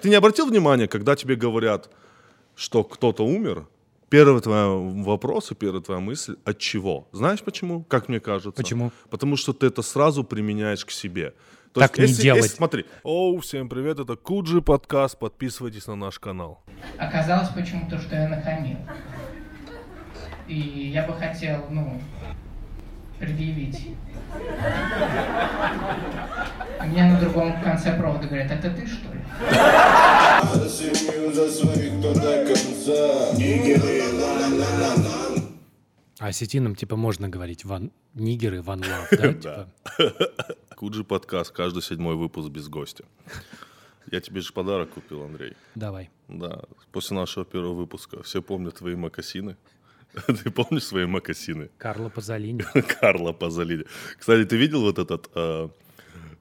Ты не обратил внимания, когда тебе говорят, что кто-то умер? Первый твой вопрос и первая твоя мысль – от чего? Знаешь почему? Как мне кажется. Почему? Потому что ты это сразу применяешь к себе. То Так есть, не делать. смотри. Оу, всем привет, это Куджи подкаст, подписывайтесь на наш канал. Оказалось почему-то, что я нахамил. И я бы хотел, ну, предъявить. А Мне на другом конце провода говорят, это ты что ли? За семью, за своих, кто до конца. Нигеры, ла-ла-ла-ла. А осетинам, типа, можно говорить ван... нигеры, ван лав, да? Типа, Куджи подкаст, каждый седьмой выпуск без гостя. Я тебе же подарок купил, Андрей. давай. Да, после нашего первого выпуска все помнят твои макасины. Ты помнишь свои макасины? Карло Пазолини. Карла Пазолини. Кстати, ты видел вот этот... э,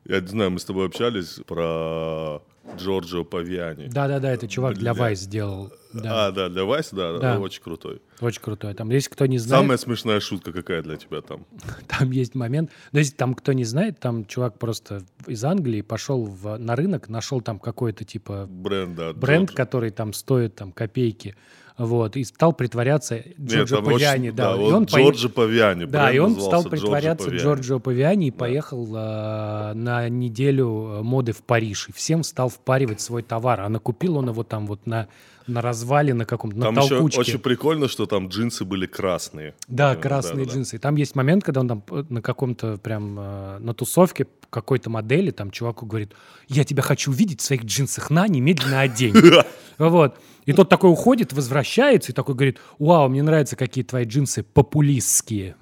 я не знаю, мы с тобой общались про Джорджио Павиани. Да-да-да, это чувак для Бля. Вайс сделал. Да, А, да, для Вайс, да, да, очень крутой. очень крутой. Там, если кто не знает, Самая смешная шутка какая для тебя там? там есть момент. Но если там кто не знает, там чувак просто из Англии пошел в, на рынок, нашел там какой-то типа Бренд, да. бренд, Джорджио. который там стоит там копейки. Вот, и стал притворяться Джорджо Павиани, да. и вот он Джорджо Павиани. Да, и он стал Джорджо притворяться. Джорджио Павиани и поехал э, на неделю э, моды в Париж. И всем стал впаривать свой товар. А накупил он его там вот на, на развале, на каком-то, на толкучке. очень прикольно, что там джинсы были красные. Да, Э, красные да-да-да. джинсы. И там есть момент, когда он там э, на каком-то прям на тусовке какой-то модели, там чуваку говорит, я тебя хочу увидеть в своих джинсах, на, немедленно одень. Вот. И тот такой уходит, возвращается и такой говорит, вау, мне нравятся какие твои джинсы популистские.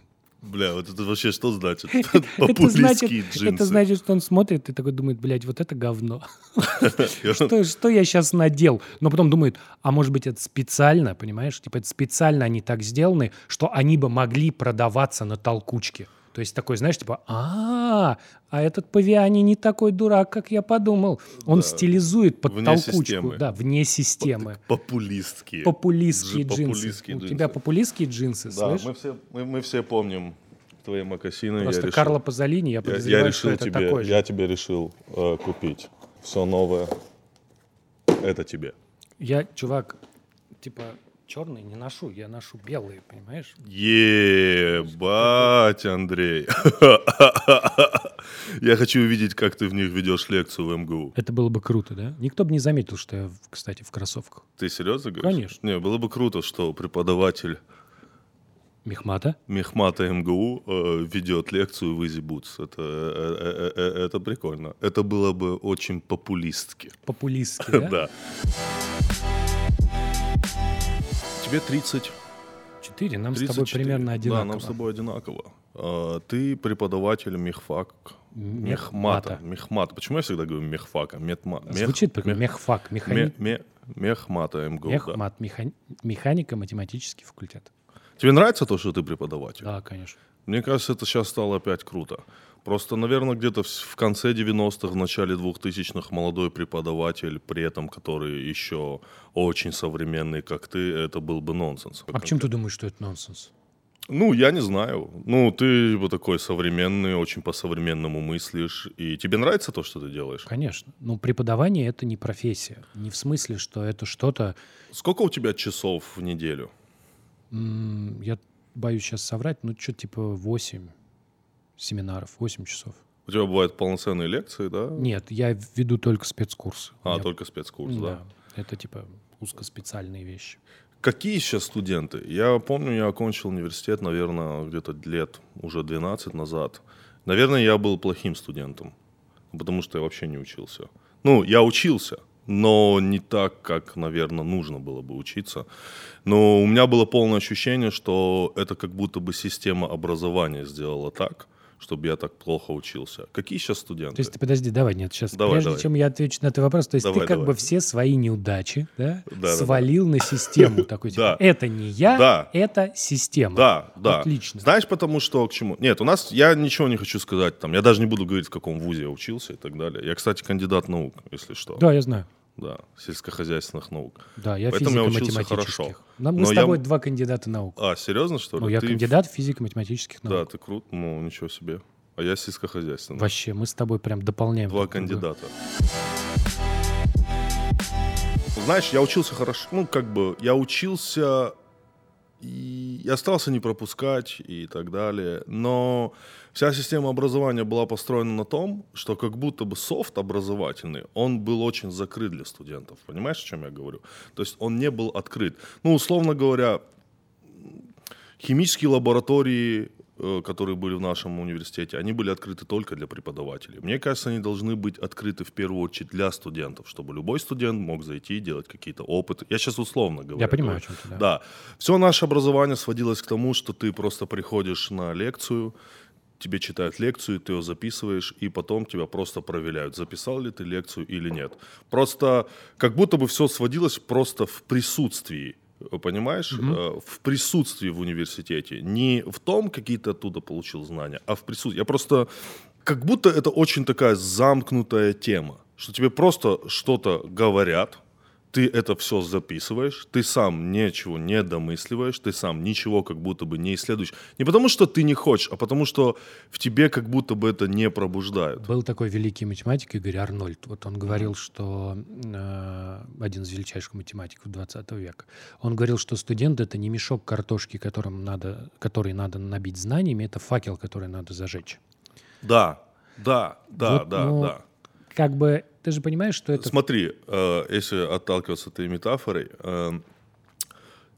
Бля, вот это вообще что значит? Популистские джинсы. это значит, что он смотрит и такой думает, блядь, вот это говно. Что я сейчас надел? Но потом думает, а может быть это специально, понимаешь? Типа это специально они так сделаны, что они бы могли продаваться на толкучке. То есть такой, знаешь, типа, а, а этот Павиани не такой дурак, как я подумал. Он стилизует под Вне толкучку. системы. Да, вне системы. Популистские. Популистские Джи- джинсы. У тебя популистские джинсы, Да, мы все, мы, все помним твои макасины. Просто я решил, Карло Пазолини, я подозреваю, я что решил это тебе, такой же. я тебе решил э, купить все новое. Это тебе. Я, чувак, типа, черный не ношу, я ношу белые, понимаешь? Ебать, Андрей. Я хочу увидеть, как ты в них ведешь лекцию в МГУ. Это было бы круто, да? Никто бы не заметил, что я, кстати, в кроссовках. Ты серьезно говоришь? Конечно. Не, было бы круто, что преподаватель Мехмата? Мехмата МГУ э, ведет лекцию в Easy Boots. Это, э, э, э, это прикольно. Это было бы очень популистски. Популистский, да? Да. Тебе 30. Четыре, нам с тобой 34. примерно одинаково. Да, нам с тобой одинаково. А, Ты преподаватель мехфак. Мехмата. Мехмата. Почему я всегда говорю мехфака? Метма. мех- Звучит прикольно. мех- Мехфак, ме- механи... ме- Мехмата МГУ. да. Мехмат, механи- механико-математический факультет. Тебе нравится то, что ты преподаватель? Да, конечно. Мне кажется, это сейчас стало опять круто. Просто, наверное, где-то в, конце 90-х, в начале 2000-х молодой преподаватель, при этом который еще очень современный, как ты, это был бы нонсенс. А почему ты думаешь, что это нонсенс? Ну, я не знаю. Ну, ты вот такой современный, очень по-современному мыслишь. И тебе нравится то, что ты делаешь? Конечно. Ну, преподавание — это не профессия. Не в смысле, что это что-то... Сколько у тебя часов в неделю? м, Я боюсь сейчас соврать, ну, что-то типа 8 семинаров, 8 часов. У тебя бывают полноценные лекции, да? Нет, я веду только спецкурсы. А, меня- только спецкурс, да? Да, это типа узкоспециальные вещи. Какие сейчас студенты? Я помню, я окончил университет, наверное, где-то лет уже 12 назад. Наверное, я был плохим студентом, потому что я вообще не учился. Ну, я учился, но не так, как, наверное, нужно было бы учиться. Но у меня было полное ощущение, что это как будто бы система образования сделала так, чтобы я так плохо учился. Какие сейчас студенты? То есть ты подожди, давай, нет, сейчас, Давай, прежде давай. чем я отвечу на твой вопрос, то есть Давай, ты как давай. бы все свои неудачи, да, Да, да, свалил на систему такой, типа, Да. это не я, Да. это система. Да, да. Отлично. Знаешь, потому что к чему? Нет, у нас, я ничего не хочу сказать там. Я даже не буду говорить, в каком вузе я учился и так далее. Я, кстати, кандидат наук, если что. Да, я знаю. Да, сельскохозяйственных наук. Да, я Поэтому я учился хорошо. Нам- Мы Но с я- тобой два кандидата наук. А, серьезно, что ли? Ну, я Ты- кандидат физико-математических Да, наук. ты крут. Ну, ничего себе. А я сельскохозяйственный. Вообще, мы с тобой прям дополняем. Два друга. кандидата. знаешь, я учился хорошо, ну, как бы, я учился и я старался не пропускать и так далее, но вся система образования была построена на том, что как будто бы софт образовательный, он был очень закрыт для студентов, понимаешь, о чем я говорю? То есть он не был открыт. Ну, условно говоря, химические лаборатории которые были в нашем университете, они были открыты только для преподавателей. Мне кажется, они должны быть открыты в первую очередь для студентов, чтобы любой студент мог зайти и делать какие-то опыты. Я сейчас условно говорю. Я понимаю, о чем ты, да. Да. Все наше образование сводилось к тому, что ты просто приходишь на лекцию, тебе читают лекцию, ты ее записываешь, и потом тебя просто проверяют, записал ли ты лекцию или нет. Просто как будто бы все сводилось просто в присутствии понимаешь, э, в присутствии в университете, не в том, какие ты оттуда получил знания, а в присутствии. Я просто, как будто это очень такая замкнутая тема, что тебе просто что-то говорят, ты это все записываешь, ты сам ничего не домысливаешь, ты сам ничего как будто бы не исследуешь. Не потому, что ты не хочешь, а потому, что в тебе как будто бы это не пробуждают. Был такой великий математик Игорь Арнольд. Вот он говорил, что э, один из величайших математиков 20 века. Он говорил, что студент это не мешок картошки, которым надо, который надо набить знаниями, это факел, который надо зажечь. Да, да, да, Вот, да, ну, да. Как бы ты же понимаешь, что это Смотри, э, если отталкиваться этой метафорой, э,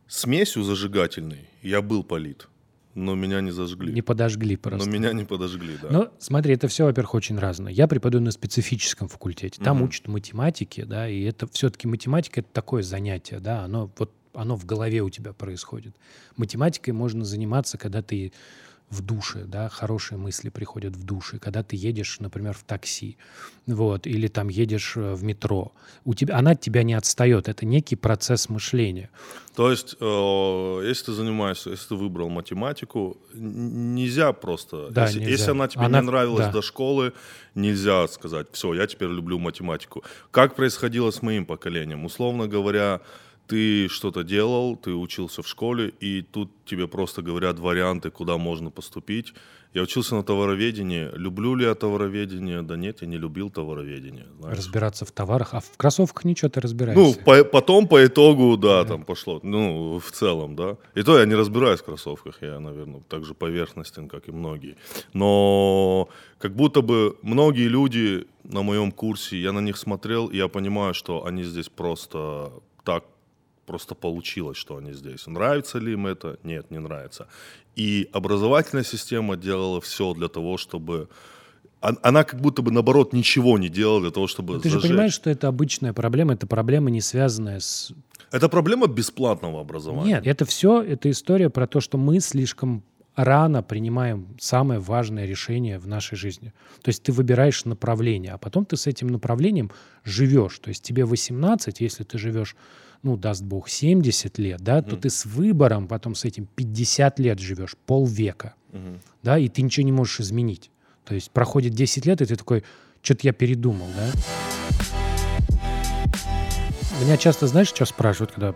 смесью зажигательной я был полит, но меня не зажгли. не подожгли но просто. меня не подожгли, да. Ну, смотри, это все, во-первых, очень разное. Я преподаю на специфическом факультете. Там Мгм. учат математике, да, и это все-таки математика это такое занятие, да, оно вот оно в голове у тебя происходит. Математикой можно заниматься, когда ты в душе, да, хорошие мысли приходят в душе, когда ты едешь, например, в такси, вот, или там едешь э, в метро. У тебя, она от тебя не отстает, это некий процесс мышления. То есть, э, если ты занимаешься, если ты выбрал математику, нельзя просто, Да, если, нельзя. если она тебе Она- не нравилась да. до школы, нельзя сказать, все, я теперь люблю математику. Как происходило с моим поколением? Условно говоря, ты что-то делал, ты учился в школе, и тут тебе просто говорят варианты, куда можно поступить. Я учился на товароведении. Люблю ли я товароведение? Да нет, я не любил товароведение. знаешь. Разбираться в товарах, а в кроссовках ничего ты Ну, разбираешься. по- потом по итогу, да, там пошло. Ну, в целом, да. И то я не разбираюсь в кроссовках, я, наверное, так же поверхностен, как и многие. Но как будто бы многие люди на моем курсе, я на них смотрел, и я понимаю, что они здесь просто так просто получилось, что они здесь. Нравится ли им это? Нет, не нравится. И образовательная система делала все для того, чтобы... он- Она как будто бы, наоборот, ничего не делала для того, чтобы Ты же зажечь. понимаешь, что это обычная проблема, это проблема, не связанная с Это проблема бесплатного образования. Нет, это все, это история про то, что мы слишком рано принимаем самое важное решение в нашей жизни. То есть ты выбираешь направление, а потом ты с этим направлением живешь. То есть тебе 18, если ты живешь, ну, даст бог, 70 лет, да, то ты с выбором потом с этим 50 лет живешь, полвека, да, и ты ничего не можешь изменить. То есть проходит 10 лет, и ты такой, что-то я передумал, да. Меня часто, знаешь, что спрашивают, когда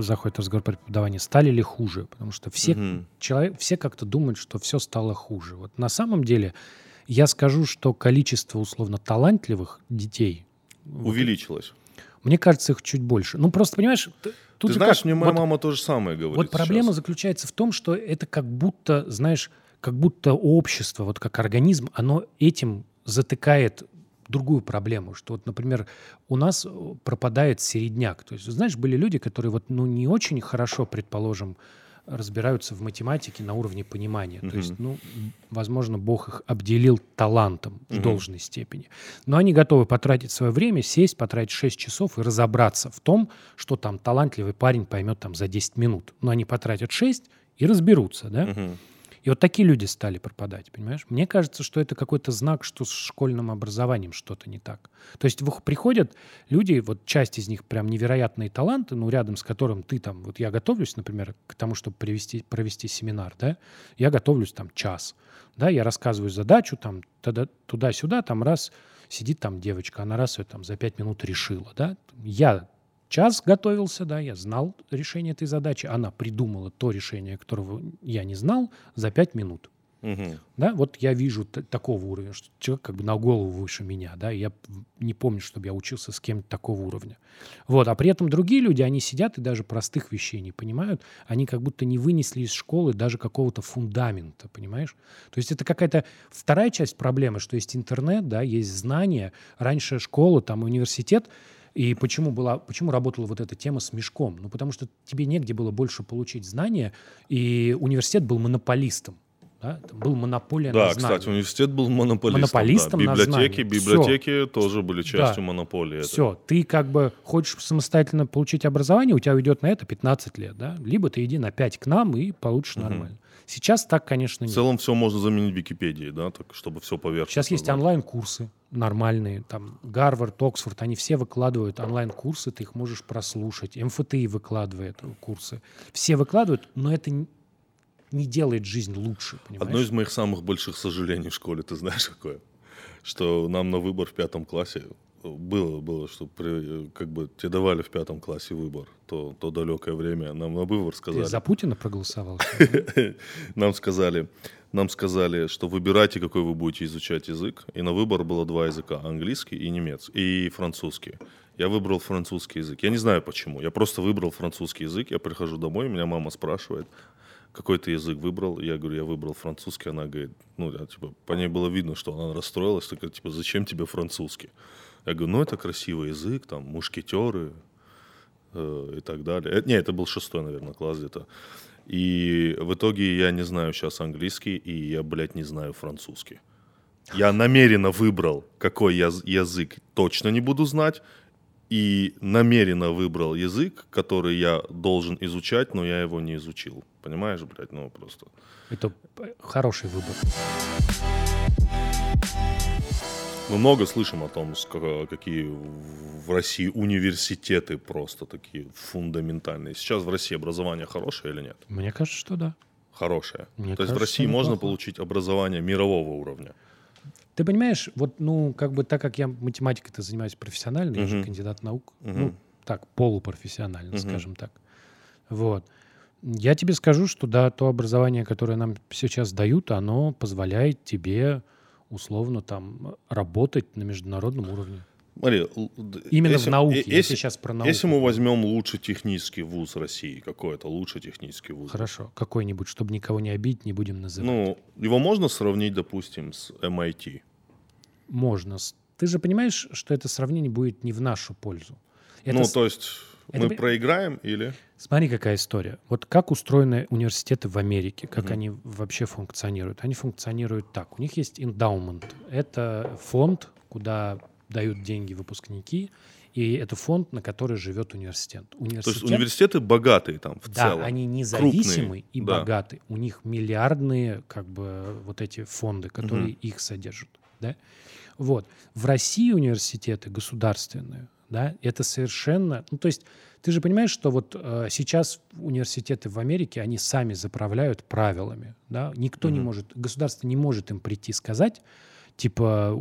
заходит разговор про преподавание, стали ли хуже? Потому что все, Мгм. человек, все как-то думают, что все стало хуже. Вот на самом деле я скажу, что количество условно талантливых детей, Увеличилось. Мне кажется, их чуть больше. Ну просто, понимаешь, тут Ты знаешь, как, мне моя вот- мама то же самое говорит. вот проблема сейчас. заключается в том, что это как будто, знаешь, как будто общество, вот как организм, оно этим затыкает другую проблему, что вот, например, у нас э, пропадает середняк. То есть, знаешь, были люди, которые вот, ну, не очень хорошо, предположим, разбираются в математике на уровне понимания. То есть, ну, возможно, Бог их обделил талантом в Мгм. должной степени. Но они готовы потратить свое время, сесть, потратить 6 часов и разобраться в том, что там талантливый парень поймет там за 10 минут. Но они потратят 6 и разберутся, да? Мгм. И вот такие люди стали пропадать, понимаешь? Мне кажется, что это какой-то знак, что с школьным образованием что-то не так. То есть приходят люди, вот часть из них прям невероятные таланты, ну, рядом с которым ты там, вот я готовлюсь, например, к тому, чтобы привести, провести семинар, да, я готовлюсь там час, да, я рассказываю задачу, там, туда-сюда, там раз сидит там девочка, она раз ее там за пять минут решила, да, я час готовился, да, я знал решение этой задачи, она придумала то решение, которого я не знал, за пять минут. Да, вот я вижу такого уровня, что человек как бы на голову выше меня, да, и я не помню, чтобы я учился с кем-то такого уровня. Вот, а при этом другие люди, они сидят и даже простых вещей не понимают, они как будто не вынесли из школы даже какого-то фундамента, понимаешь? То есть это какая-то вторая часть проблемы, что есть интернет, да, есть знания. Раньше школа, там, университет, и почему, была, почему работала вот эта тема с мешком? Ну, потому что тебе негде было больше получить знания, и университет был монополистом. Да? Там был монополия Да, на знания. кстати, университет был монополистом. Монополистом да. на Библиотеки, библиотеки тоже были частью Да. монополии. этой. Все, ты как бы хочешь самостоятельно получить образование, у тебя уйдет на это 15 лет, да? Либо ты иди на 5 к нам и получишь нормально. Сейчас так, конечно, В нет. целом все можно заменить Википедией, да, так, чтобы все поверхностно. Сейчас есть онлайн-курсы нормальные, там Гарвард, Оксфорд, они все выкладывают онлайн-курсы, ты их можешь прослушать. МФТИ выкладывает курсы. Все выкладывают, но это не делает жизнь лучше, понимаешь? Одно из моих самых больших сожалений в школе, ты знаешь какое? Что нам на выбор в пятом классе было, было, что при- как бы тебе давали в пятом классе выбор, то, то далекое время нам на выбор Ты сказали. за Путина проголосовал? Нам сказали, нам сказали, что выбирайте, какой вы будете изучать язык. И на выбор было два языка: английский и немецкий, и французский. Я выбрал французский язык. Я не знаю почему. Я просто выбрал французский язык. Я прихожу домой, меня мама спрашивает, какой ты язык выбрал? Я говорю, я выбрал французский. Она говорит, ну, я, типа, по ней было видно, что она расстроилась. Такая, типа, зачем тебе французский? Я говорю, ну, это красивый язык, там, мушкетеры, э, и так далее. Э, не, это был шестой, наверное, класс где-то. И в итоге я не знаю сейчас английский, и я, блядь, не знаю французский. Я намеренно выбрал, какой яз- язык точно не буду знать, и намеренно выбрал язык, который я должен изучать, но я его не изучил. Понимаешь, блядь, ну просто. Это хороший выбор. Мы много слышим о том, какие в России университеты просто такие фундаментальные. Сейчас в России образование хорошее или нет? Мне кажется, что да. Хорошее. Мне То есть в кажется, России можно неплохо. получить образование мирового уровня. Ты понимаешь, вот, ну, как бы так как я математикой-то занимаюсь профессионально, я же кандидат наук, Мгм. ну, так, полупрофессионально, Мгм. скажем так. Вот. Я тебе скажу, что да, то образование, которое нам сейчас дают, оно позволяет тебе условно там работать на международном уровне. Смотри, Именно если- в науке, э, если сейчас про науку Если мы возьмем лучший технический вуз России, какой это лучший технический вуз? Хорошо, какой-нибудь, чтобы никого не обидеть, не будем называть. Ну, его можно сравнить, допустим, с MIT. Можно. Ты же понимаешь, что это сравнение будет не в нашу пользу. Это ну, то есть это мы проиграем или... Смотри, какая история. Вот как устроены университеты в Америке, как Мгм. они вообще функционируют. Они функционируют так. У них есть эндаумент. Это фонд, куда дают деньги выпускники, и это фонд, на который живет университет. То есть Университет, университеты богатые там в да, целом. они независимы крупные, и да. богаты. У них миллиардные, как бы, вот эти фонды, которые их содержат. Да? Вот. В России университеты государственные, да, это совершенно... Ну, то есть ты же понимаешь, что вот э, сейчас университеты в Америке, они сами заправляют правилами, да? Никто не Мгм. может, государство не может им прийти сказать, типа,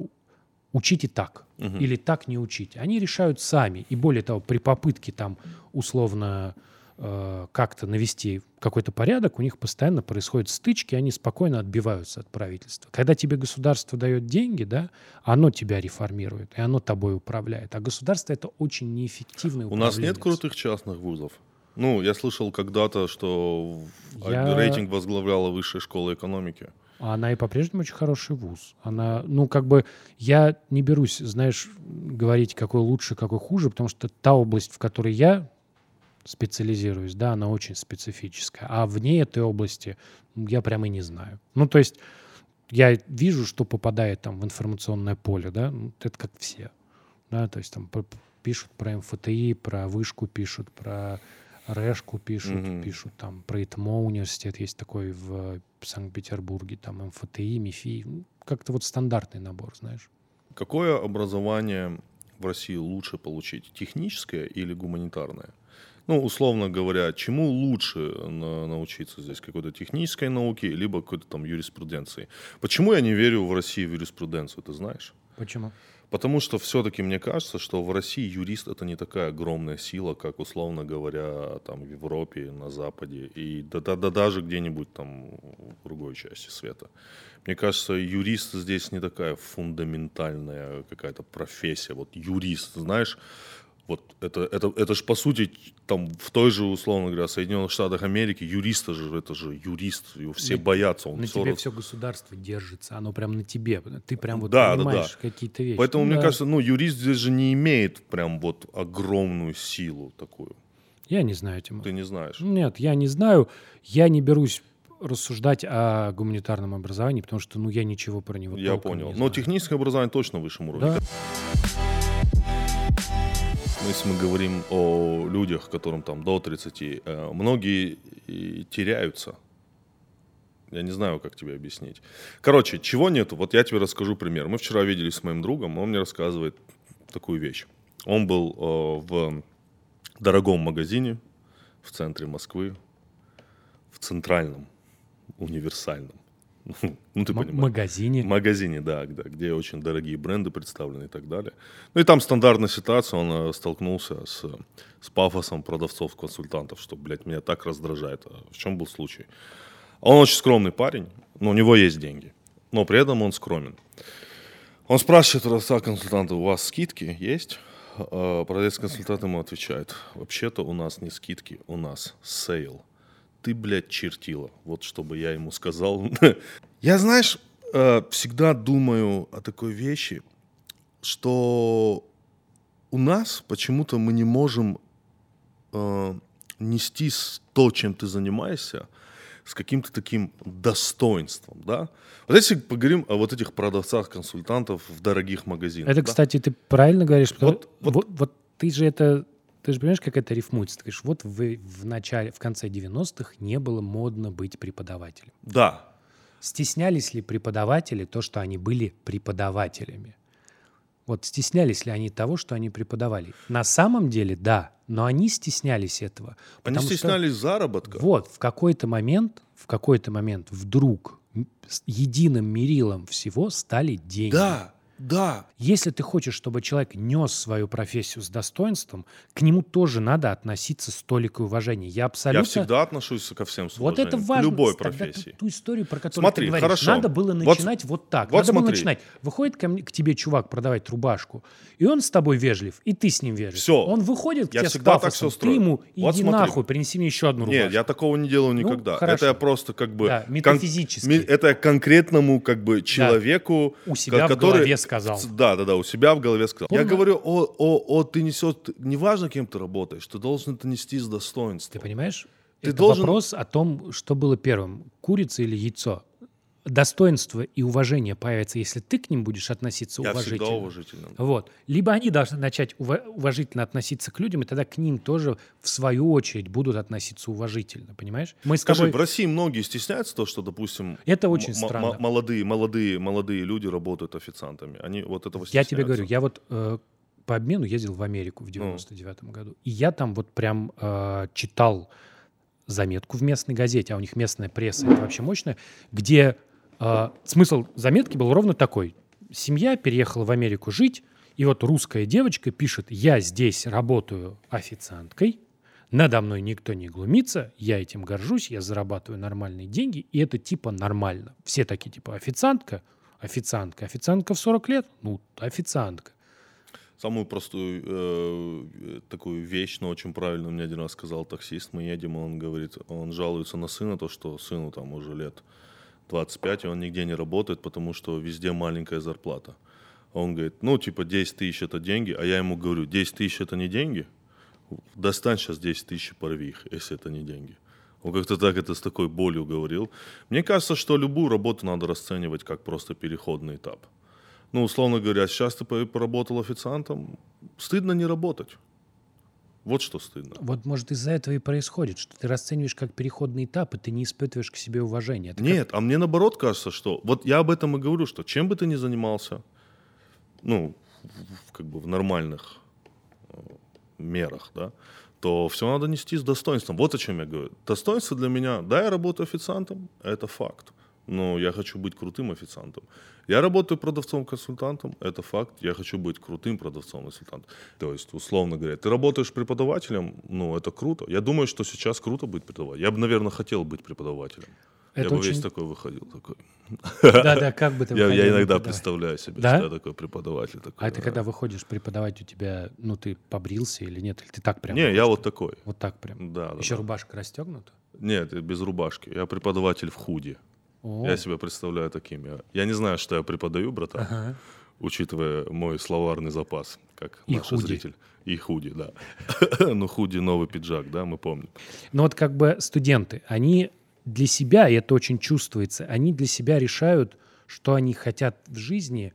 учите так Мгм. или так не учите. Они решают сами. И более того, при попытке там условно э, как-то навести какой-то порядок, у них постоянно происходят стычки, они спокойно отбиваются от правительства. Когда тебе государство дает деньги, да, оно тебя реформирует, и оно тобой управляет. А государство это очень неэффективный У нас нет крутых частных вузов. Ну, я слышал когда-то, что Я- рейтинг возглавляла высшая школа экономики. А Она и по-прежнему очень хороший вуз. Она, ну, как бы, я не берусь, знаешь, говорить, какой лучше, какой хуже, потому что та область, в которой я специализируюсь, да, она очень специфическая. А вне этой области я прямо и не знаю. Ну, то есть я вижу, что попадает там в информационное поле, да, ну, это как все. Да, то есть там пишут про МФТИ, про вышку пишут, про Решку пишут, Мгм. пишут там про ИТМО университет есть такой в Санкт-Петербурге, там МФТИ, МИФИ. Ну, Как-то вот стандартный набор, знаешь. Какое образование в России лучше получить? Техническое или гуманитарное? Ну, условно говоря, чему лучше на- научиться здесь? Какой-то технической науке, либо какой-то там юриспруденции? Почему я не верю в России в юриспруденцию, ты знаешь? Почему? Потому что все-таки мне кажется, что в России юрист это не такая огромная сила, как, условно говоря, там в Европе, на Западе и да, да, да даже где-нибудь там в другой части света. Мне кажется, юрист здесь не такая фундаментальная какая-то профессия. Вот юрист, знаешь, вот это, это, это же по сути там в той же, условно говоря, Соединенных Штатах Америки юриста же, это же юрист, его все На- боятся. Он На всё тебе раз- все государство держится, оно прям на тебе. Ты прям вот Да, да, понимаешь да. какие-то вещи. Поэтому, Ну мне да. кажется, ну, юрист здесь же не имеет прям вот огромную силу такую. Я не знаю, Тимур. Ты не знаешь. Нет, я не знаю. Я не берусь рассуждать о гуманитарном образовании, потому что, ну, я ничего про него Я понял. не Но знаю. техническое образование точно высшем уровне. Да. Если мы говорим о людях, которым там до 30, э, многие теряются. Я не знаю, как тебе объяснить. Короче, чего нету? Вот я тебе расскажу пример. Мы вчера виделись с моим другом, он мне рассказывает такую вещь. Он был э, в дорогом магазине в центре Москвы, в центральном, универсальном. Ну, ты М- понимаешь. магазине. В магазине, да, да, где очень дорогие бренды представлены и так далее. Ну и там стандартная ситуация, он э, столкнулся с, с пафосом продавцов-консультантов, что, блядь, меня так раздражает. А в чем был случай? Он очень скромный парень, но у него есть деньги, но при этом он скромен. Он спрашивает продавца-консультанта, у вас скидки есть? А Продавец-консультант ему отвечает, вообще-то у нас не скидки, у нас sale. Ты, блядь, чертила. Вот чтобы я ему сказал. Я, знаешь, э, всегда думаю о такой вещи, что у нас почему-то мы не можем э, нести то, чем ты занимаешься, с каким-то таким достоинством, да? Вот если поговорим о вот этих продавцах-консультантов в дорогих магазинах. Это, да? кстати, ты правильно говоришь. Вот- Вот, вот- вот, ты же это... Ты же понимаешь, как это рифмуется? Ты говоришь, вот в, в начале, в конце 90-х не было модно быть преподавателем. Да, Стеснялись ли преподаватели то, что они были преподавателями? Вот стеснялись ли они того, что они преподавали? На самом деле, да, но они стеснялись этого. они потому что- стеснялись заработка. Вот, в какой-то момент, в какой-то момент вдруг единым мерилом всего стали деньги. Да, да. Если ты хочешь, чтобы человек нес свою профессию с достоинством, к нему тоже надо относиться с толикой уважения. Я абсолютно... Я всегда отношусь ко всем с Вот это уважением, важно. к любой профессии. Ту, историю, про которую Смотри, ты говоришь, хорошо. надо было Вот- начинать вот, так. вот надо было смотри. начинать. Выходит ко мне, к тебе чувак продавать рубашку, и он с тобой вежлив, и ты с ним вежлив. Всё. Он выходит к Я тебе всегда с так пафосом, всё ты строю. ему Вот иди смотри. нахуй, принеси мне еще одну рубашку. Нет, я такого не делаю никогда. хорошо. это я просто как бы... Да, кон- метафизически. ми- это я конкретному как бы человеку... У себя ко- в голове сказал. Да, да, да, у себя в голове сказал. Я Помню- говорю о, о, о, ты несешь... Неважно, кем ты работаешь, ты должен это нести с достоинством. Ты понимаешь? Ты это должен- вопрос о том, что было первым, курица или яйцо. Достоинство и уважение появится, если ты к ним будешь относиться Я уважительно. всегда уважительно. Вот. Либо они должны начать ува- уважительно относиться к людям, и тогда к ним тоже, в свою очередь, будут относиться уважительно. Понимаешь? Мы Скажи, тобой... в России многие стесняются то, что, допустим, Это очень странно. молодые, молодые, молодые люди работают официантами. Они вот этого Я тебе стесняются. говорю, я вот э, по обмену ездил в Америку Ну. в 99 году, и я там вот прям э, читал заметку в местной газете, а у них местная пресса, это вообще мощная, где э, смысл заметки был ровно такой. Семья переехала в Америку жить, и вот русская девочка пишет, я здесь работаю официанткой, надо мной никто не глумится, я этим горжусь, я зарабатываю нормальные деньги, и это типа нормально. Все такие типа официантка, официантка, официантка в 40 лет, ну, официантка. Самую простую э, такую вещь, но очень правильно мне один раз сказал таксист. Мы едем, он говорит, он жалуется на сына, то, что сыну там уже лет 25, и он нигде не работает, потому что везде маленькая зарплата. Он говорит, ну, типа, 10 тысяч это деньги, а я ему говорю, 10 тысяч это не деньги? Достань сейчас 10 тысяч и порви их, если это не деньги. Он как-то так это с такой болью говорил. Мне кажется, что любую работу надо расценивать как просто переходный этап. Ну, условно говоря, сейчас ты по- поработал официантом, стыдно не работать. Вот что стыдно. Вот, может, из-за этого и происходит, что ты расцениваешь как переходный этап, и ты не испытываешь к себе уважения. Это как- Нет, а мне наоборот кажется, что вот я об этом и говорю, что чем бы ты ни занимался, ну, как бы в нормальных э, мерах, да, то все надо нести с достоинством. Вот о чем я говорю. Достоинство для меня, да, я работаю официантом, это факт. Но я хочу быть крутым официантом. Я работаю продавцом-консультантом, это факт. Я хочу быть крутым продавцом-консультантом. То есть, условно говоря, ты работаешь преподавателем, ну, это круто. Я думаю, что сейчас круто быть преподавателем. Я бы, наверное, хотел быть преподавателем. Это я бы очень- весь такой выходил. Такой. Да-да, как бы ты Я, я иногда представляю себе, Да? что я такой преподаватель. Такой, А ты да. когда выходишь преподавать, у тебя, ну, ты побрился или нет? Или ты так прям? Не, я вот такой. Вот так прям? Да, да, Еще да. рубашка расстегнута? Нет, без рубашки. Я преподаватель в худи. О, Я себя представляю таким. Я, я не знаю, что я преподаю, братан, ага. учитывая мой словарный запас, как И наш худи. зритель. И худи, да. ну, худи новый пиджак, да, мы помним. Но вот как бы студенты, они для себя, и это очень чувствуется, они для себя решают, что они хотят в жизни,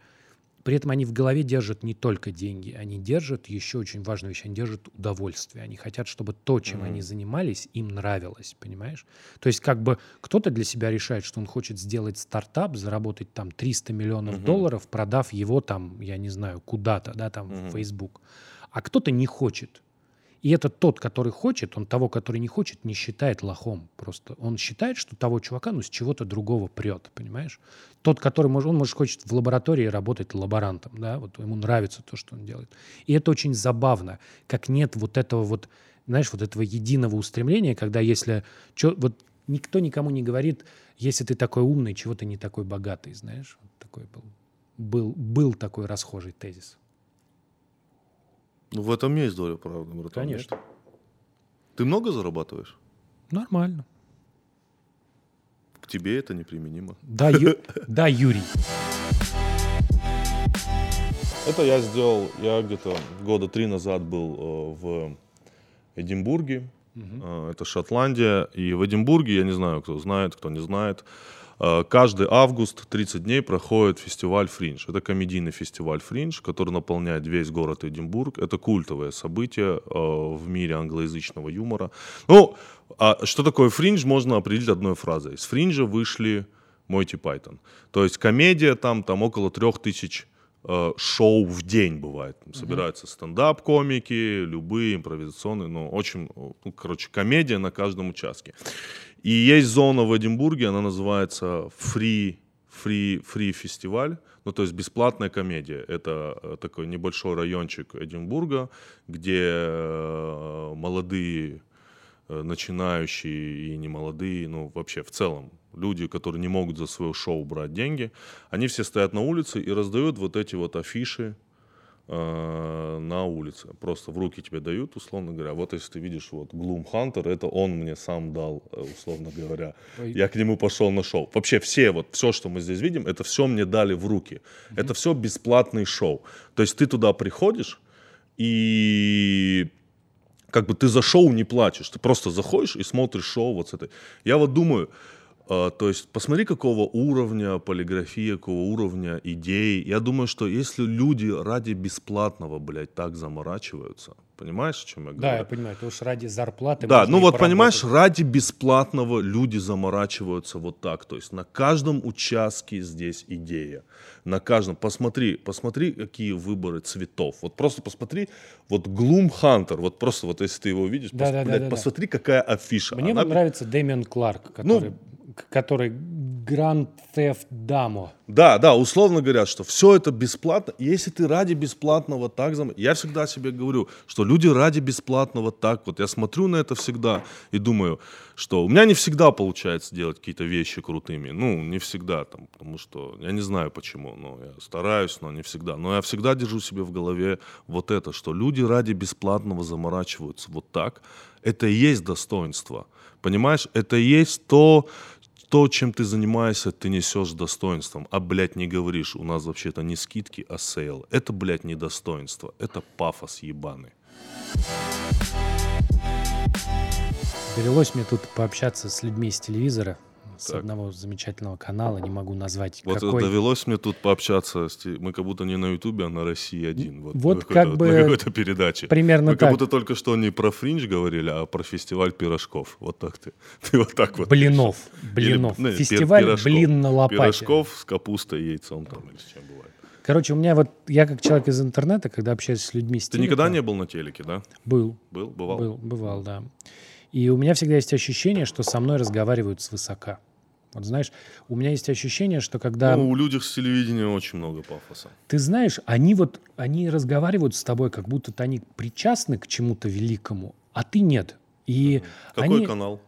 при этом они в голове держат не только деньги, они держат еще очень важную вещь, они держат удовольствие. Они хотят, чтобы то, чем они занимались, им нравилось, понимаешь? То есть как бы кто-то для себя решает, что он хочет сделать стартап, заработать там 300 миллионов долларов, продав его там, я не знаю, куда-то, да, там в Facebook. А кто-то не хочет. И это тот, который хочет, он того, который не хочет, не считает лохом. Просто он считает, что того чувака, ну, с чего-то другого прет, понимаешь? Тот, который, может, он, может, хочет в лаборатории работать лаборантом, да, вот ему нравится то, что он делает. И это очень забавно, как нет вот этого вот, знаешь, вот этого единого устремления, когда если, чё- вот никто никому не говорит, если ты такой умный, чего ты не такой богатый, знаешь? Вот такой был, был, был такой расхожий тезис. Ну, в этом есть доля правды, братан. нет? Конечно. Ты много зарабатываешь? Нормально. К тебе это неприменимо. Да, Ю- да, Юрий. Это я сделал, я где-то года три назад был э, в Эдинбурге, Э, это Шотландия, и в Эдинбурге, я не знаю, кто знает, кто не знает, каждый август 30 дней проходит фестиваль Фриндж. Это комедийный фестиваль Фриндж, который наполняет весь город Эдинбург. Это культовое событие э, в мире англоязычного юмора. Ну, а что такое Фриндж, можно определить одной фразой. Из Фринджа вышли Мойти Пайтон. То есть комедия там, там около трех тысяч э, шоу в день бывает. Там Собираются стендап-комики, любые импровизационные, ну, очень, ну, короче, комедия на каждом участке. И есть зона в Эдинбурге, она называется Free, free, free фестиваль, ну, то есть бесплатная комедия. Это э, такой небольшой райончик Эдинбурга, где э, молодые э, начинающие и не молодые, ну, вообще в целом, люди, которые не могут за свое шоу брать деньги, они все стоят на улице и раздают вот эти вот афиши э, на улице. Просто в руки тебе дают, условно говоря. Вот если ты видишь вот Gloom Hunter, это он мне сам дал, э, условно говоря. Ой. Я к нему пошел на шоу. Вообще все, вот все, что мы здесь видим, это все мне дали в руки. Это все бесплатный шоу. То есть ты туда приходишь и как бы ты за шоу не плачешь, ты просто заходишь и смотришь шоу вот с этой. Я вот думаю, то есть посмотри, какого уровня полиграфия, какого уровня идей. Я думаю, что если люди ради бесплатного, блядь, так заморачиваются, понимаешь, о чем я говорю? Да, я понимаю, это уж ради зарплаты. Да, ну вот понимаешь, ради бесплатного люди заморачиваются вот так. То есть на каждом участке здесь идея. На каждом. Посмотри, посмотри, какие выборы цветов. Вот просто посмотри, вот Gloom Hunter, вот просто вот если ты его видишь, Да, пос- да, да, блядь, да, да. посмотри, какая афиша. Мне Она- нравится Дэмиан Кларк, Ну, который, к- который Grand Theft Damo. Да, да, условно говорят, что все это бесплатно. Если ты ради бесплатного так зам... Я всегда себе говорю, что люди ради бесплатного так вот. Я смотрю на это всегда и думаю, что у меня не всегда получается делать какие-то вещи крутыми. Ну, не всегда, там, потому что я не знаю почему, но я стараюсь, но не всегда. Но я всегда держу себе в голове вот это, что люди ради бесплатного заморачиваются вот так. Это и есть достоинство. Понимаешь, это и есть то, то, чем ты занимаешься, ты несешь достоинством. А, блядь, не говоришь, у нас вообще-то не скидки, а sale. Это, блядь, не достоинство. Это пафос ебаный. Довелось мне тут пообщаться с людьми из телевизора, с Так. одного замечательного канала, не могу назвать Вот какой. довелось мне тут пообщаться. Мы как будто не на Ютубе, а на России один. Вот, Вот как бы На какой-то передаче. примерно Мы так. как будто только что не про фриндж говорили, а про фестиваль пирожков. Вот так ты. Ты вот так вот. Блинов. Или, Блинов. ну, пир- Фестиваль пирожков. блин на лопате. Пирожков с капустой, яйцом там или с чем бывает. Короче, у меня вот, я как человек из интернета, когда общаюсь с людьми с Ты никогда не был на телеке, да? Был. Был? Бывал? Был, бывал, да. И у меня всегда есть ощущение, что со мной разговаривают свысока. Вот знаешь, у меня есть ощущение, что когда... Ну, у людей с телевидения очень много пафоса. Ты знаешь, они вот, они разговаривают с тобой, как будто они причастны к чему-то великому, а ты нет. И Какой они... канал?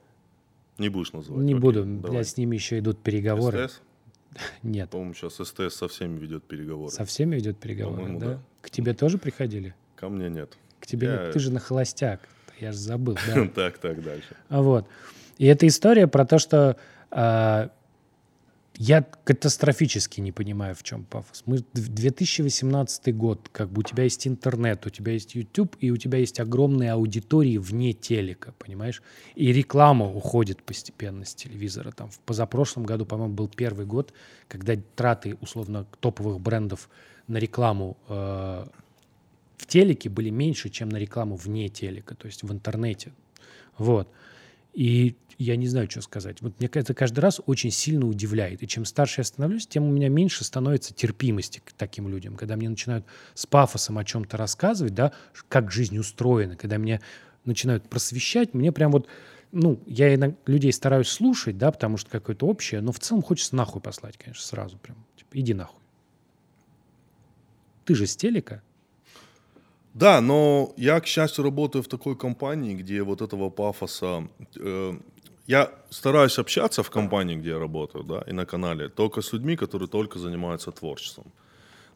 Не будешь называть? Не окей, буду, давай. бля, с ними еще идут переговоры. СТС? Нет, По-моему, сейчас СТС со всеми ведет переговоры. со всеми ведет переговоры, да? да. К тебе тоже приходили? Ко мне нет. К тебе Я- нет. Ты же на холостяк. Я же забыл, да. Так, так, дальше. Вот. И эта история про то, что а, я катастрофически не понимаю, в чем пафос. Мы в 2018 год, как бы у тебя есть интернет, у тебя есть YouTube, и у тебя есть огромные аудитории вне телека, понимаешь? И реклама уходит постепенно с телевизора. Там в позапрошлом году, по-моему, был первый год, когда траты, условно, топовых брендов на рекламу э, в телеке были меньше, чем на рекламу вне телека, то есть в интернете. Вот. И я не знаю, что сказать. Вот мне это каждый раз очень сильно удивляет. И чем старше я становлюсь, тем у меня меньше становится терпимости к таким людям. Когда мне начинают с пафосом о чем-то рассказывать, да, как жизнь устроена, когда меня начинают просвещать, мне прям вот, ну, я иногда людей стараюсь слушать, да, потому что какое-то общее, но в целом хочется нахуй послать, конечно, сразу прям. Типа, иди нахуй. Ты же с телека? Да, но я, к счастью, работаю в такой компании, где вот этого пафоса... э, я стараюсь общаться в компании, где я работаю, да, и на канале, только с людьми, которые только занимаются творчеством.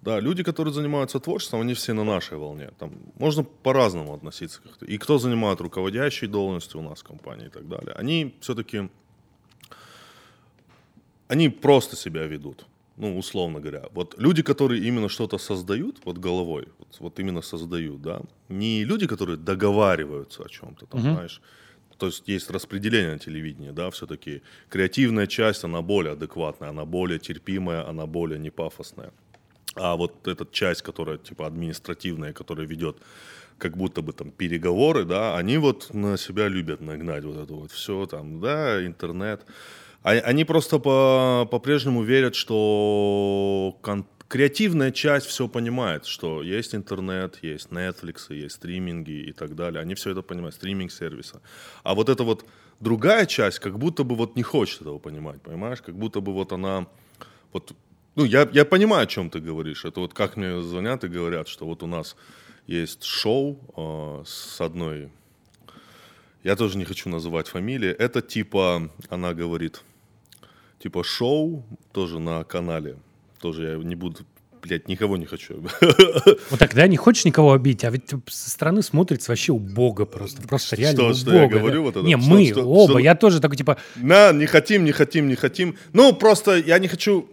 Да, люди, которые занимаются творчеством, они все на нашей волне. Там можно по-разному относиться как-то. И кто занимает руководящие должности у нас в компании и так далее. Они все-таки... Они просто себя ведут. Ну, условно говоря. Вот люди, которые именно что-то создают, вот головой, вот, вот именно создают, да, не люди, которые договариваются о чем-то, там, знаешь, то есть есть распределение на телевидении, да, все-таки креативная часть, она более адекватная, она более терпимая, она более непафосная. А вот эта часть, которая типа административная, которая ведет как будто бы там переговоры, да, они вот на себя любят нагнать вот это вот все там, да, интернет. Они просто по, по-прежнему верят, что кон- креативная часть все понимает, что есть интернет, есть Netflix, есть стриминги и так далее. Они все это понимают, стриминг-сервисы. А вот эта вот другая часть как будто бы вот не хочет этого понимать, понимаешь? Как будто бы вот она вот ну, я, я понимаю, о чем ты говоришь. Это вот как мне звонят и говорят, что вот у нас есть шоу э, с одной... Я тоже не хочу называть фамилии. Это типа, она говорит, типа шоу тоже на канале. Тоже я не буду, блядь, никого не хочу. Вот тогда не хочешь никого обидеть, а ведь со стороны смотрится вообще убого просто. Просто реально что я убого, да. говорю вот это? Не, Что- мы что- оба, что- я тоже такой, типа, На, не хотим, не хотим, не хотим. Ну, просто я не хочу...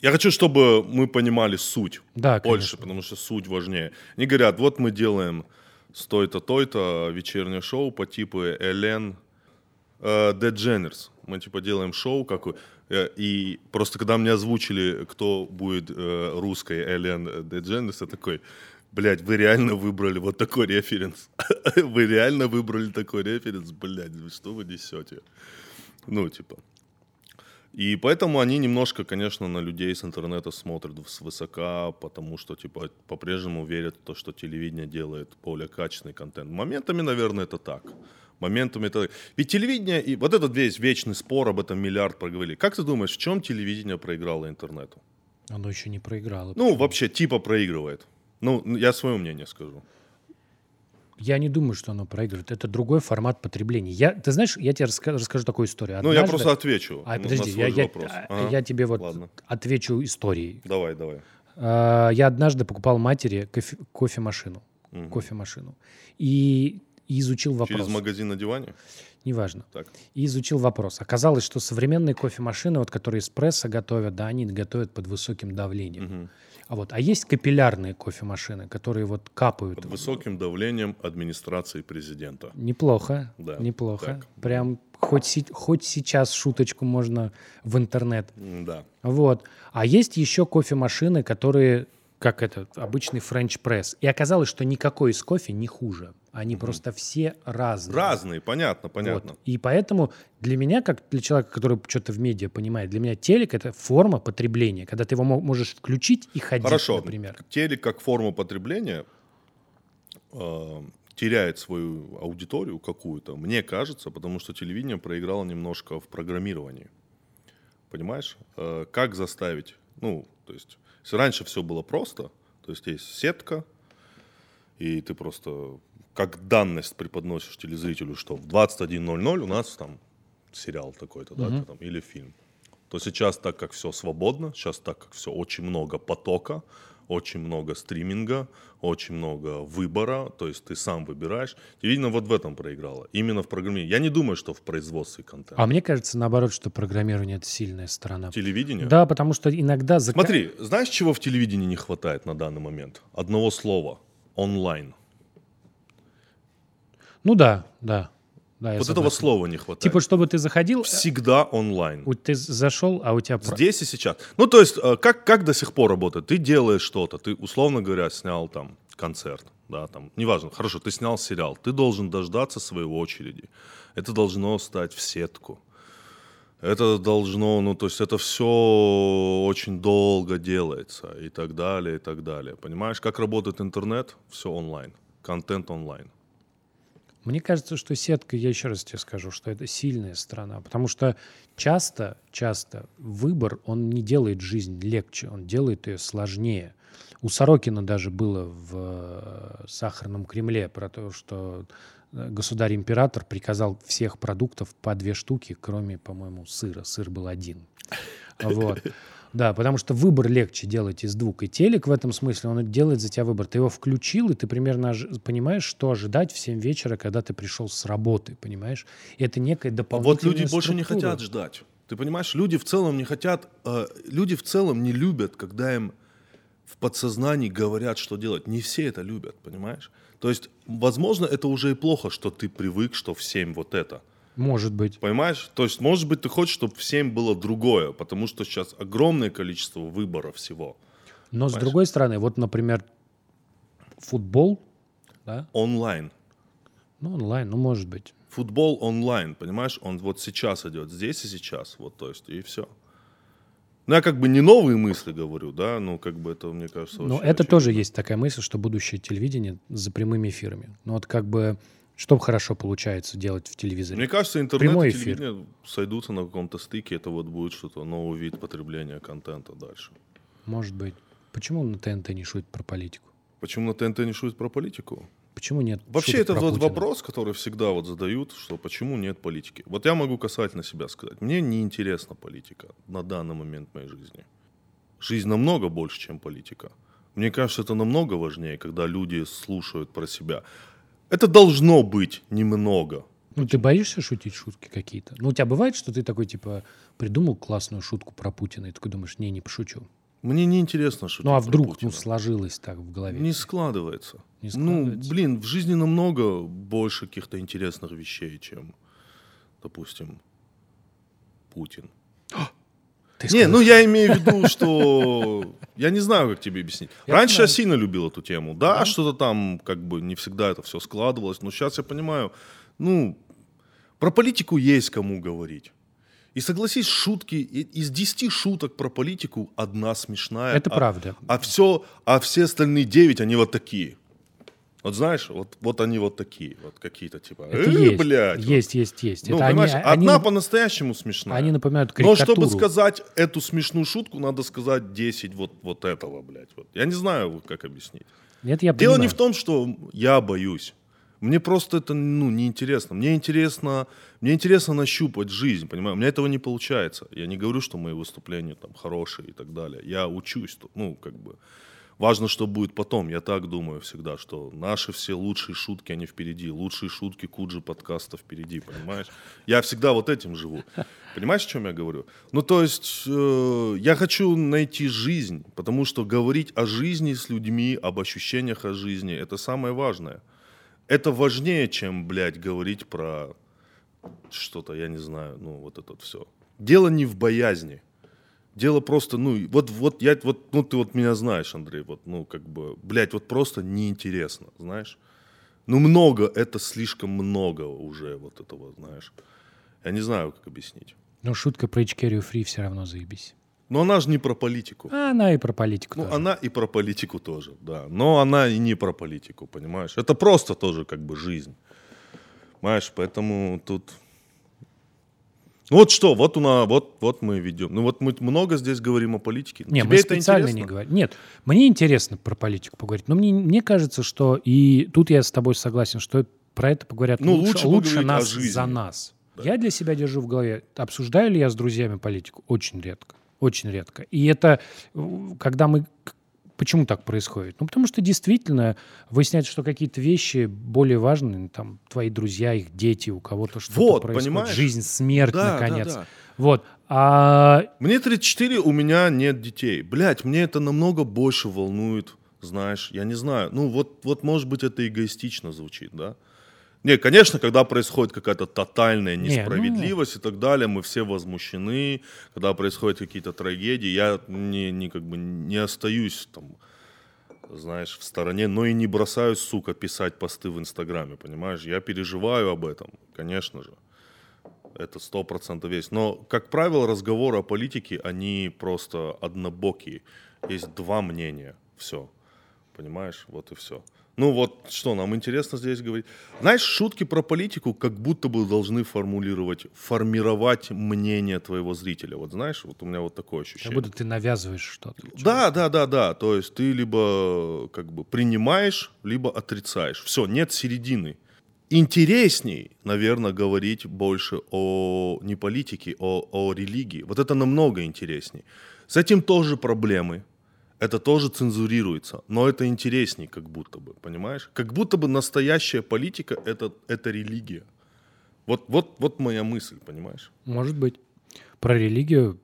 Я хочу, чтобы мы понимали суть Да, больше, конечно. потому что суть важнее. Они говорят, вот мы делаем стой-то, той-то вечернее шоу по типу Элен э, Дедженерс. Мы типа делаем шоу, как э, и просто когда мне озвучили, кто будет э, русской Элен Дедженерс, я такой, блядь, вы реально выбрали вот такой референс. Вы реально выбрали такой референс, блядь, что вы несете? Ну, типа. И поэтому они немножко, конечно, на людей с интернета смотрят свысока, потому что, типа, по-прежнему верят в то, что телевидение делает более качественный контент. Моментами, наверное, это так. Моментами это так. Ведь телевидение, и вот этот весь вечный спор об этом миллиард проговорили. Как ты думаешь, в чем телевидение проиграло интернету? оно еще не проиграло. Ну, вообще, типа проигрывает. Ну, я свое мнение скажу. Я не думаю, что оно проигрывает. Это другой формат потребления. Я, ты знаешь, я тебе раска- расскажу такую историю. Ну, я Однажды- просто отвечу А, подожди, я, я- а, Ага. я тебе вот Ладно. отвечу историей. Давай, давай. А, Я однажды покупал матери кофе- кофемашину. Кофемашину. И и изучил вопрос. Через магазин на диване? Неважно. Так. И изучил вопрос. Оказалось, что современные кофемашины, вот, которые эспрессо готовят, да, они готовят под высоким давлением. А вот, а есть капиллярные кофемашины, которые вот капают. Под высоким давлением администрации президента. Неплохо, Да, неплохо. так. Прям хоть, хоть сейчас шуточку можно в интернет. Да. Вот. А есть еще кофемашины, которые, как это, обычный френч пресс. И оказалось, что никакой из кофе не хуже. Они просто все разные. Разные, понятно, понятно. Вот. И поэтому для меня, как для человека, который что-то в медиа понимает, для меня телек это форма потребления, когда ты его мо- можешь включить и ходить, Хорошо. например. Телек как форма потребления э, теряет свою аудиторию какую-то, мне кажется, потому что телевидение проиграло немножко в программировании. понимаешь? Э, как заставить, ну, то есть, если раньше все было просто, то есть есть сетка, и ты просто как данность преподносишь телезрителю, что в 21.00 у нас там сериал такой-то, да, Мгм. там, или фильм. То сейчас, так как все свободно, сейчас так как все очень много потока, очень много стриминга, очень много выбора, то есть ты сам выбираешь. Телевидение вот в этом проиграло, именно в программировании. Я не думаю, что в производстве контента. А мне кажется, наоборот, что программирование это сильная сторона. Телевидение? Да, потому что иногда... зака- Смотри, знаешь, чего в телевидении не хватает на данный момент? Одного слова. Онлайн. Ну да, да. да вот согласен. этого слова не хватает. Типа, чтобы ты заходил, Всегда онлайн. ты зашел, а у тебя... Здесь и сейчас. Ну, то есть, э, как, как до сих пор работает? Ты делаешь что-то, ты, условно говоря, снял там концерт, да, там, неважно, хорошо, ты снял сериал, ты должен дождаться своей очереди. Это должно стать в сетку. Это должно, ну, то есть это все очень долго делается и так далее, и так далее. Понимаешь, как работает интернет? Все онлайн. Контент онлайн. Мне кажется, что сетка, я еще раз тебе скажу, что это сильная сторона, потому что часто, часто выбор, он не делает жизнь легче, он делает ее сложнее. У Сорокина даже было в э, «Сахарном Кремле» про то, что э, государь-император приказал всех продуктов по две штуки, кроме, по-моему, сыра. Сыр был один. Вот. Да, потому что выбор легче делать из двух. И телек в этом смысле, он делает за тебя выбор. Ты его включил, и ты примерно понимаешь, что ожидать в 7 вечера, когда ты пришел с работы, понимаешь? И это некая А дополнительная вот люди больше не структура. хотят ждать. Ты понимаешь, люди в целом не хотят, э, люди в целом не любят, когда им в подсознании говорят, что делать. Не все это любят, понимаешь? То есть, возможно, это уже и плохо, что ты привык, что в 7 вот это. Может быть. Понимаешь? То есть, может быть, ты хочешь, чтобы в 7 было другое, потому что сейчас огромное количество выбора всего. Но с Понимаешь? другой стороны, вот, например, футбол, да, Онлайн. ну, онлайн, ну, может быть. Футбол онлайн, понимаешь? Он вот сейчас идет, здесь и сейчас. Вот, то есть, и все. Ну, я как бы не новые мысли говорю, да, ну, как бы это, мне кажется, Но очень это очевидно. тоже есть такая мысль, что будущее телевидение за прямыми эфирами. Ну, вот как бы, что хорошо получается делать в телевизоре? Мне кажется, интернет Прямой и телевидение сойдутся на каком-то стыке, это вот будет что-то, новый вид потребления контента дальше. Может быть. Почему на ТНТ не шутит про политику? Почему на ТНТ не шутят про политику? Почему нет? Вообще это вот Путина? вопрос, который всегда вот задают, что почему нет политики. Вот я могу касательно себя сказать. Мне не интересна политика на данный момент моей жизни. Жизнь намного больше, чем политика. Мне кажется, это намного важнее, когда люди слушают про себя. Это должно быть немного. Ну, ты боишься шутить шутки какие-то? Ну, у тебя бывает, что ты такой, типа, придумал классную шутку про Путина, и такой думаешь, не, не пошучу. Мне не интересно шутить Ну, а вдруг, ну, сложилось так в голове? Не складывается. Не Ну, складывается. блин, в жизни намного больше каких-то интересных вещей, чем, допустим, Путин. Ты Не, сказал, ну я имею в виду, что я не знаю, как тебе объяснить. Я Раньше знаю. я сильно любил эту тему. Да, что-то там как бы не всегда это все складывалось, но сейчас я понимаю, ну, про политику есть кому говорить. И согласись, шутки, из 10 шуток про политику одна смешная. Это а- правда. А, все, а все остальные 9, они вот такие. Вот знаешь, вот, вот они вот такие, вот какие-то типа, Это «Э, есть, блядь». есть, есть, есть. Ну, Это они- понимаешь, они, одна нап- по-настоящему смешная. они напоминают Но чтобы карикатуру. сказать эту смешную шутку, надо сказать 10 вот, вот этого, блядь. Вот. Я не знаю, вот как объяснить. Нет, я Дело не понимаю. в том, что я боюсь. Мне просто это ну, неинтересно. Мне интересно, мне интересно нащупать жизнь, понимаю? У меня этого не получается. Я не говорю, что мои выступления там хорошие и так далее. Я учусь ну, как бы. Важно, что будет потом. Я так думаю всегда, что наши все лучшие шутки, они впереди. Лучшие шутки Куджи подкаста впереди, понимаешь? Я всегда вот этим живу. Понимаешь, о чем я говорю? Ну, то есть, э, я хочу найти жизнь, потому что говорить о жизни с людьми, об ощущениях о жизни, это самое важное. Это важнее, чем, блядь, говорить про что-то, я не знаю, ну, вот это все. Дело не в боязни. Дело просто, ну, вот, вот я, вот, ну, ты вот меня знаешь, Андрей, вот, ну, как бы, блядь, вот просто неинтересно, знаешь. Ну, много, это слишком много уже вот этого, знаешь. Я не знаю, как объяснить. Но шутка про Ичкерию Фри все равно заебись. Но она же не про политику. А она и про политику Ну, тоже. она и про политику тоже, да. Но она и не про политику, понимаешь? Это просто тоже как бы жизнь. Понимаешь, поэтому тут... Вот что, вот у нас, вот, вот мы ведем. Ну вот мы много здесь говорим о политике. Не, Тебе мы это специально интересно? не говорим. Нет, мне интересно про политику поговорить, но мне, мне кажется, что и тут я с тобой согласен, что про это поговорят Ну, лучше, лучше нас за нас. Я для себя держу в голове, обсуждаю ли я с друзьями политику? Очень редко. Очень редко. И это, когда мы... Почему так происходит? Ну, потому что действительно выясняется, что какие-то вещи более важные, там, твои друзья, их дети, у кого-то что-то Вот, происходит. понимаешь? Жизнь, смерть, Да, да, наконец. да. Вот. А Мне 34, у меня нет детей. Блять, мне это намного больше волнует, знаешь, я не знаю. Ну вот, вот может быть это эгоистично звучит, да? Не, конечно, когда происходит какая-то тотальная Не, ну- несправедливость и так далее, мы все возмущены. Когда происходят какие-то трагедии, я не, не как бы не остаюсь там, знаешь, в стороне, но и не бросаюсь, сука, писать посты в Инстаграме, понимаешь? Я переживаю об этом, конечно же. Это сто процентов есть. Но, как правило, разговоры о политике, они просто однобокие. Есть два мнения. Все. Понимаешь? Вот и все. Ну вот что, нам интересно здесь говорить. Знаешь, шутки про политику как будто бы должны формулировать, формировать мнение твоего зрителя. Вот знаешь, вот у меня вот такое как ощущение. будто ты навязываешь что-то. Да, да, да, да. То есть ты либо как бы принимаешь, либо отрицаешь. Все, нет середины. Интересней, наверное, говорить больше о не политике, о, о религии. Вот это намного интересней. С этим тоже проблемы. Это тоже цензурируется. Но это интересней, как будто бы, понимаешь? Как будто бы настоящая политика это, это религия. Вот, вот, вот моя мысль, понимаешь? Может быть. Про религию...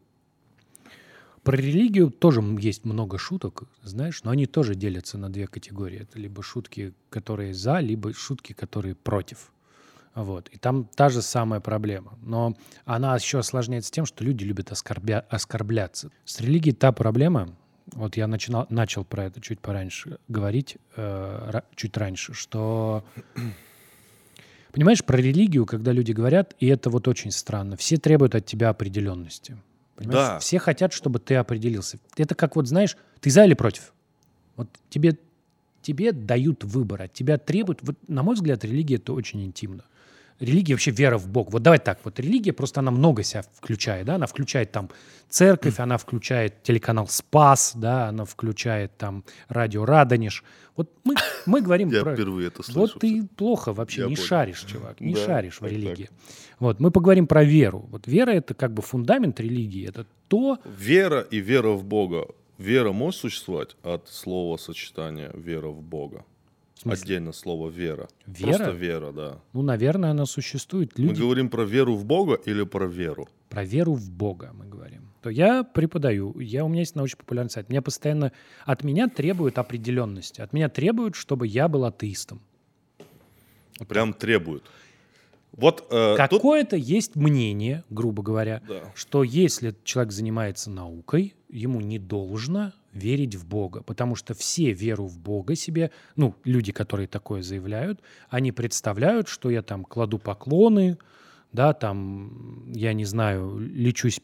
Про религию тоже есть много шуток, знаешь, но они тоже делятся на две категории. Это либо шутки, которые за, либо шутки, которые против. Вот. И там та же самая проблема. Но она еще осложняется тем, что люди любят оскорбя- оскорбляться. С религией та проблема, вот я начинал, начал про это чуть пораньше говорить, э, чуть раньше, что Понимаешь, про религию, когда люди говорят, и это вот очень странно, все требуют от тебя определенности. Понимаешь? Да. Все хотят, чтобы ты определился. Это как вот, знаешь, ты за или против? Вот тебе, тебе дают выбор, от тебя требуют. Вот, на мой взгляд, религия это очень интимно. Религия вообще вера в Бог. Вот давай так, вот религия просто она много себя включает, да, она включает там церковь, она включает телеканал Спас, да, она включает там радио Радонеж. Вот мы, мы говорим Я про... впервые это слышу. Вот ты плохо вообще Я не понял. шаришь, чувак, не Да, шаришь в так, так. религии. Вот мы поговорим про веру. Вот вера это как бы фундамент религии, это то, Вера и вера в Бога. Вера может существовать от слова сочетания вера в Бога. Отдельно слово вера. Вера? Просто вера, да. ну, наверное, она существует. Мы Люди говорим про веру в Бога или про веру? про веру в Бога мы говорим. То я преподаю, я у меня есть научно-популярный сайт. Меня постоянно от меня требуют определенности, от меня требуют, чтобы я был атеистом. Прям требуют. Вот э, тут... Какое-то есть мнение, грубо говоря, Да. что если человек занимается наукой, ему не должно верить в Бога, потому что все веру в Бога себе, ну, люди, которые такое заявляют, они представляют, что я там кладу поклоны, да, там, я не знаю, лечусь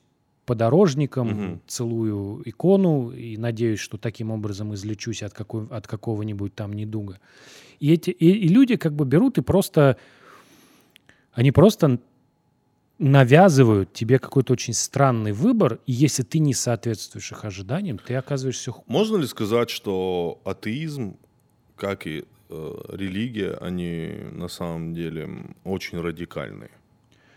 подорожником, Мгм. целую икону и надеюсь, что таким образом излечусь от, какой, от какого-нибудь там недуга. И, эти, и, и люди как бы берут и просто они просто навязывают тебе какой-то очень странный выбор, и если ты не соответствуешь их ожиданиям, ты оказываешься... Можно ли сказать, что атеизм, как и э, религия, они на самом деле очень радикальные?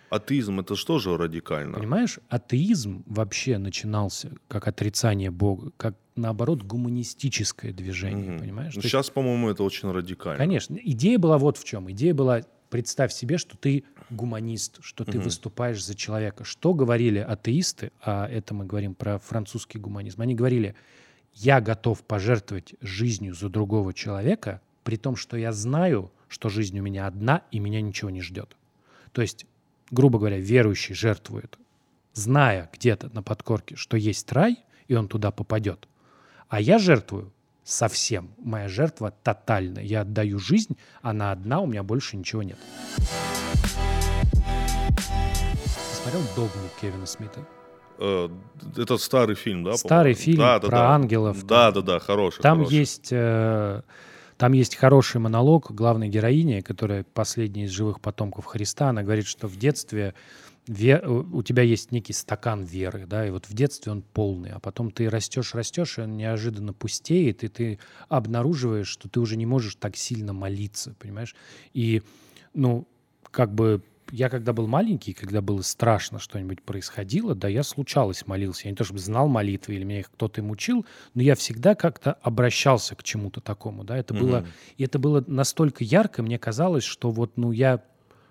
Атеизм это что же радикально? Понимаешь, атеизм вообще начинался как отрицание Бога, как, наоборот, гуманистическое движение, Мгм. понимаешь? Ну, То есть, сейчас, по-моему, это очень радикально. Конечно, идея была вот в чем. Идея была, представь себе, что ты гуманист, что ты Мгм. выступаешь за человека. Что говорили атеисты, а это мы говорим про французский гуманизм, они говорили, я готов пожертвовать жизнью за другого человека, при том, что я знаю, что жизнь у меня одна, и меня ничего не ждет. То есть, грубо говоря, верующий жертвует, зная где-то на подкорке, что есть рай, и он туда попадет. А я жертвую совсем. Моя жертва тотальна. Я отдаю жизнь, она одна, у меня больше ничего нет. Смотрел «Догму» Кевина Смита? Э, Это старый фильм, да? Старый фильм Да, да, про да. ангелов. Да, да, да, хороший. Там хороший. есть, э, там есть хороший монолог главной героини, которая последняя из живых потомков Христа. Она говорит, что в детстве ве- у у тебя есть некий стакан веры, да, и вот в детстве он полный, а потом ты растешь, растешь, и он неожиданно пустеет, и ты обнаруживаешь, что ты уже не можешь так сильно молиться, понимаешь? И, ну, как бы я когда был маленький, когда было страшно что-нибудь происходило, да, я случалось молился. Я не то чтобы знал молитвы или меня их кто-то им учил, но я всегда как-то обращался к чему-то такому, да. Это было, и это было настолько ярко, мне казалось, что вот, ну, я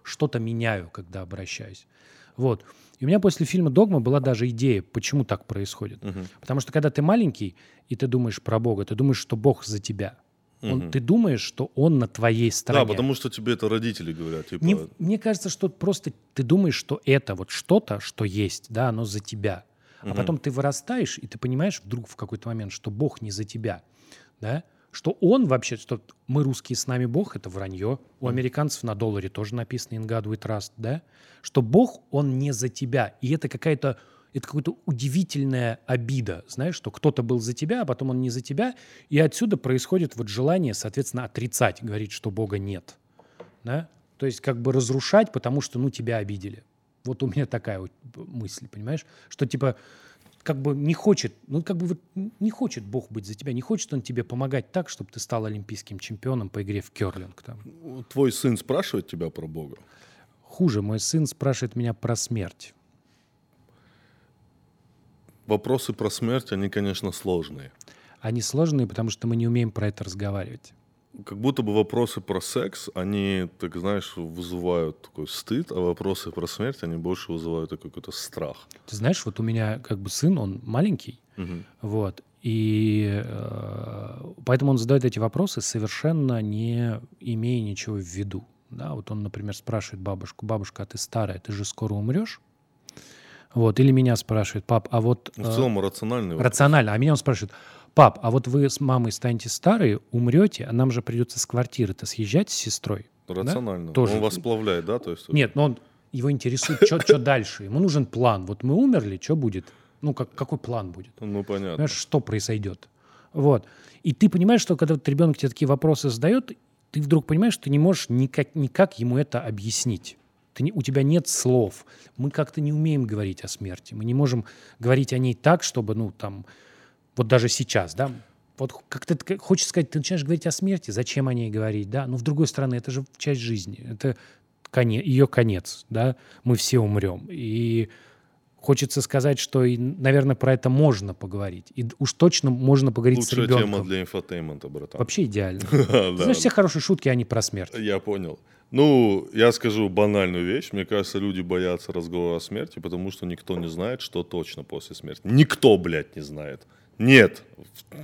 что-то меняю, когда обращаюсь. Вот. И у меня после фильма «Догма» была даже идея, почему так происходит. Потому что когда ты маленький, и ты думаешь про Бога, ты думаешь, что Бог за тебя. Он, Ты думаешь, что Он на твоей стороне. Да, потому что тебе это родители говорят. Типа, Не- мне кажется, что просто ты думаешь, что это вот что-то, что есть, да, оно за тебя. А потом ты вырастаешь, и ты понимаешь вдруг в какой-то момент, что Бог не за тебя, да, что Он вообще, что мы русские с нами Бог, это вранье. У американцев на долларе тоже написано «In God we trust», да, что Бог, Он не за тебя. И это какая-то это какая-то удивительная обида, знаешь, что кто-то был за тебя, а потом он не за тебя, и отсюда происходит вот желание, соответственно, отрицать, говорить, что Бога нет да? То есть как бы разрушать, потому что, ну, тебя обидели. Вот у меня такая вот мысль, понимаешь? Что типа как бы не хочет, ну, как бы вот не хочет Бог быть за тебя, не хочет Он тебе помогать так, чтобы ты стал олимпийским чемпионом по игре в керлинг. Там. Твой сын спрашивает тебя про Бога? Хуже, мой сын спрашивает меня про смерть. Вопросы про смерть, они, конечно, сложные. Они сложные, потому что мы не умеем про это разговаривать. Как будто бы вопросы про секс, они, так знаешь, вызывают такой стыд, а вопросы про смерть, они больше вызывают такой какой-то страх. Ты знаешь, вот у меня как бы сын, он маленький, вот, и э, поэтому он задает эти вопросы, совершенно не имея ничего в виду. Да, вот он, например, спрашивает бабушку, бабушка, а ты старая, ты же скоро умрешь? Вот, или меня спрашивает, пап, а вот... Ну, э, в целом рациональный вопрос. рационально, а меня он спрашивает, пап, а вот вы с мамой станете старые, умрете, а нам же придется с квартиры-то съезжать с сестрой? Да? Рационально. Тоже. Он вас сплавляет, да? То есть, Нет, но он, его интересует, что дальше. Ему нужен план. Вот мы умерли, что будет? Ну, как, какой план будет? Ну, понятно. Понимаешь, что произойдет? Вот. И ты понимаешь, что когда вот ребенок тебе такие вопросы задает, ты вдруг понимаешь, что ты не можешь никак, никак ему это объяснить. Ты не- у тебя нет слов. Мы как-то не умеем говорить о смерти. Мы не можем говорить о ней так, чтобы, ну, там, вот даже сейчас, да, вот как ты хочешь сказать, ты начинаешь говорить о смерти, зачем о ней говорить, да, но с другой стороны, это же часть жизни, это коне, ее конец, да, мы все умрем. И хочется сказать, что, и, наверное, про это можно поговорить. И уж точно можно поговорить с Лучшая ребенком. тема для инфотеймента, братан. Вообще идеально. Знаешь, все хорошие шутки, они про смерть. Я понял. Ну, я скажу банальную вещь. Мне кажется, люди боятся разговора о смерти, потому что никто не знает, что точно после смерти. Никто, блядь, не знает. Нет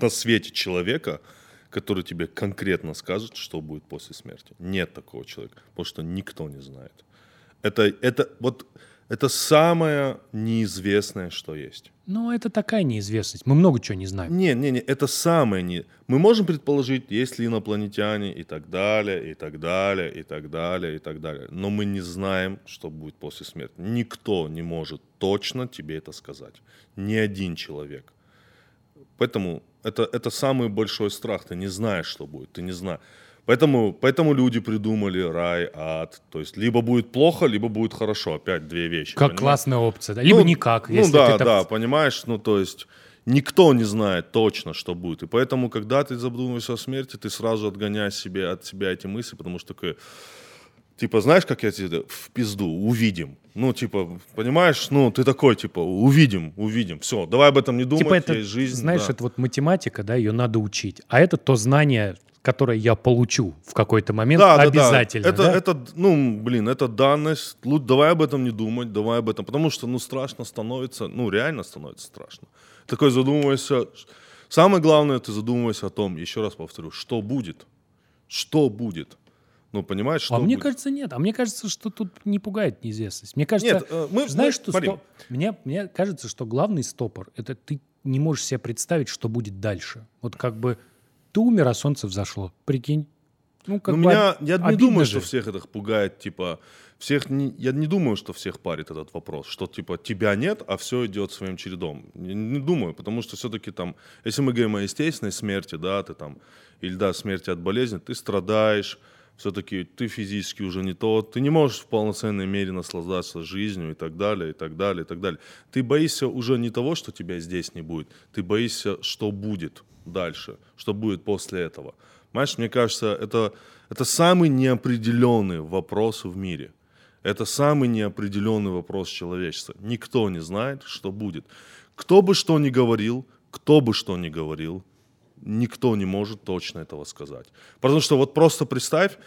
на свете человека, который тебе конкретно скажет, что будет после смерти. Нет такого человека, потому что никто не знает. Это, это, вот, это самое неизвестное, что есть. Ну, это такая неизвестность. Мы много чего не знаем. Не, не, не, это самое не. Мы можем предположить, есть ли инопланетяне и так далее, и так далее, и так далее, и так далее. Но мы не знаем, что будет после смерти. Никто не может точно тебе это сказать. Ни один человек. Поэтому это, это самый большой страх. Ты не знаешь, что будет. Ты не знаешь. Поэтому, поэтому люди придумали рай, ад. То есть либо будет плохо, либо будет хорошо. Опять две вещи. Как понимаешь? классная опция. Да? Либо Ну, никак. Ну если да, так- да, понимаешь, ну то есть никто не знает точно, что будет. И поэтому, когда ты задумываешься о смерти, ты сразу отгоняешь себе, от себя эти мысли, потому что такой, типа, знаешь, как я тебе в пизду, увидим. Ну, типа, понимаешь, ну, ты такой, типа, увидим, увидим. Все, давай об этом не думать, Типа это, есть жизнь. знаешь, да. это вот математика, да, ее надо учить. А это то знание, которое я получу в какой-то момент Да, да, да. обязательно. Это, да? это, ну, блин, это данность. Лу- Давай об этом не думать, давай об этом. Потому что, ну, страшно становится, ну, реально становится страшно. Такой задумывайся. Самое главное, ты задумывайся о том, еще раз повторю, что будет. Что будет. Ну, понимаешь, что а мне будет? кажется, нет. А мне кажется, что тут не пугает неизвестность. Мне кажется, Нет, э, мы- знаешь, мы- что смотри. сто- мне, мне кажется, что главный стопор – это ты не можешь себе представить, что будет дальше. Вот как бы ты умер, а солнце взошло. Прикинь. Ну, как Ну, бы меня, я не думаю, же. что всех это пугает, типа, всех, не- я не думаю, что всех парит этот вопрос, что, типа, тебя нет, а все идет своим чередом. Не, не думаю, потому что все-таки там, если мы говорим о естественной смерти, да, ты там, или, да, смерти от болезни, ты страдаешь, Все-таки ты физически уже не тот, ты не можешь в полноценной мере наслаждаться жизнью и так далее, и так далее, и так далее. Ты боишься уже не того, что тебя здесь не будет, ты боишься, что будет дальше, что будет после этого. Понимаешь, мне кажется, это, это самый неопределенный вопрос в мире. Это самый неопределенный вопрос человечества. Никто не знает, что будет. Кто бы что ни говорил, кто бы что ни говорил, никто не может точно этого сказать. Потому что вот просто представь,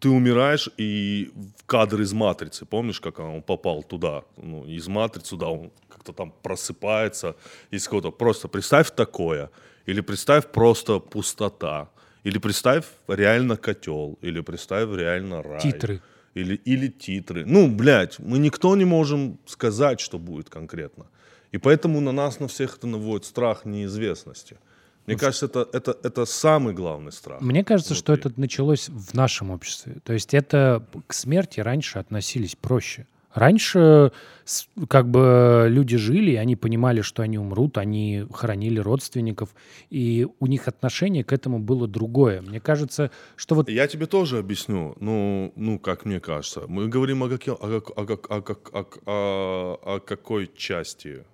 ты умираешь, и в кадр из «Матрицы», помнишь, как он попал туда, ну, из «Матрицы» туда, он как-то там просыпается из кого-то. Просто представь такое, или представь просто пустота, или представь реально котел, или представь реально рай. Титры. Или, или титры. Ну, блядь, мы никто не можем сказать, что будет конкретно. И поэтому на нас, на всех это наводит страх неизвестности. Мне кажется, это, это, это самый главный страх. Мне кажется, что внутри. это началось в нашем обществе. То есть это к смерти раньше относились проще. Раньше как бы люди жили, и они понимали, что они умрут, они хоронили родственников, и у них отношение к этому было другое. Мне кажется, что вот Я тебе тоже объясню, ну, ну, как мне кажется. Мы говорим о, о, как- о, как- о, как- о, о- о какой части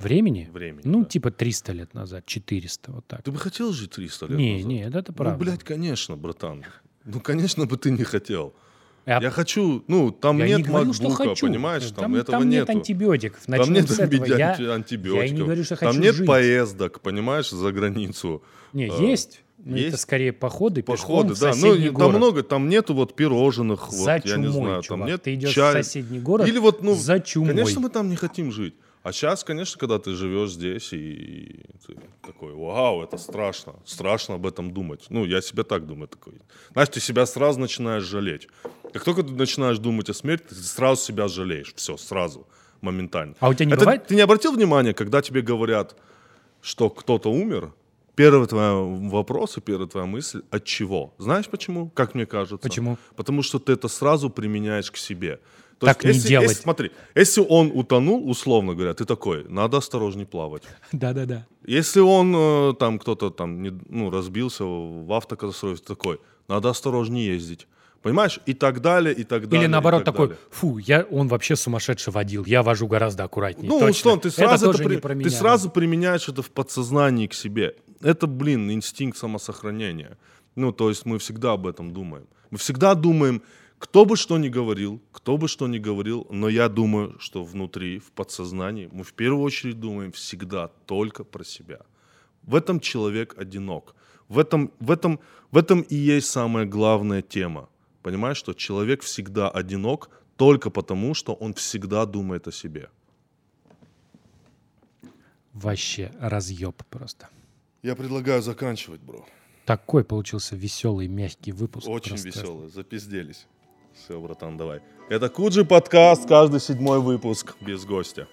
времени, времени. ну, да. типа 300 лет назад, 400, вот так. Ты бы хотел жить 300 лет Не, назад? не, это Ну, правда. блядь, конечно, братан. Ну, конечно бы ты не хотел. Я- Я хочу, ну, там Я нет не говорю, что макбука, хочу. понимаешь, там, там, этого там нет нету. антибиотиков. Там Начнем нет с этого. Я, анти- антибиотиков. я и не говорю, что хочу Там нет жить. поездок, понимаешь, за границу. Не, А, есть. Но это есть? скорее походы, Походы, пешком да. Ну, город. там много, там нету вот пирожных, За вот, я не чумой, знаю, чувак. там нет Ты идешь чая. в соседний город Или вот, ну, за чумой. Конечно, мы там не хотим жить. А сейчас, конечно, когда ты живешь здесь, и ты такой, вау, это страшно. Страшно об этом думать. Ну, я себе так думаю. Такой. Знаешь, ты себя сразу начинаешь жалеть. Как только ты начинаешь думать о смерти, ты сразу себя жалеешь. Все, сразу, моментально. А у тебя не Это бывает? Ты не обратил внимания, когда тебе говорят, что кто-то умер, первый твой вопрос и первая твоя мысль от чего? Знаешь почему? Как мне кажется. Почему? Потому что ты это сразу применяешь к себе. То Так не если, делать. если- смотри, если он утонул, условно говоря, ты такой, надо осторожней плавать. Да-да-да. Если он э, там кто-то там не- ну, разбился в автокатастрофе, ты такой, надо осторожнее ездить. Понимаешь? И так далее, и так далее. Или наоборот так такой, далее. фу, я, он вообще сумасшедший водил, я вожу гораздо аккуратнее. Ну, условно, ты Это сразу, это тоже при- про ты меня, сразу применяешь это в подсознании к себе. Это, блин, инстинкт самосохранения. Ну, то есть мы всегда об этом думаем. Мы всегда думаем, кто бы что ни говорил, кто бы что ни говорил, но я думаю, что внутри, в подсознании, мы в первую очередь думаем всегда только про себя. В этом человек одинок. В этом, в этом, в этом и есть самая главная тема. Понимаешь, что человек всегда одинок только потому, что он всегда думает о себе. Вообще разъеб просто. Я предлагаю заканчивать, бро. Такой получился веселый, мягкий выпуск. Очень просто. веселый, запизделись. Все, братан, давай. Это Куджи подкаст, каждый седьмой выпуск без гостя.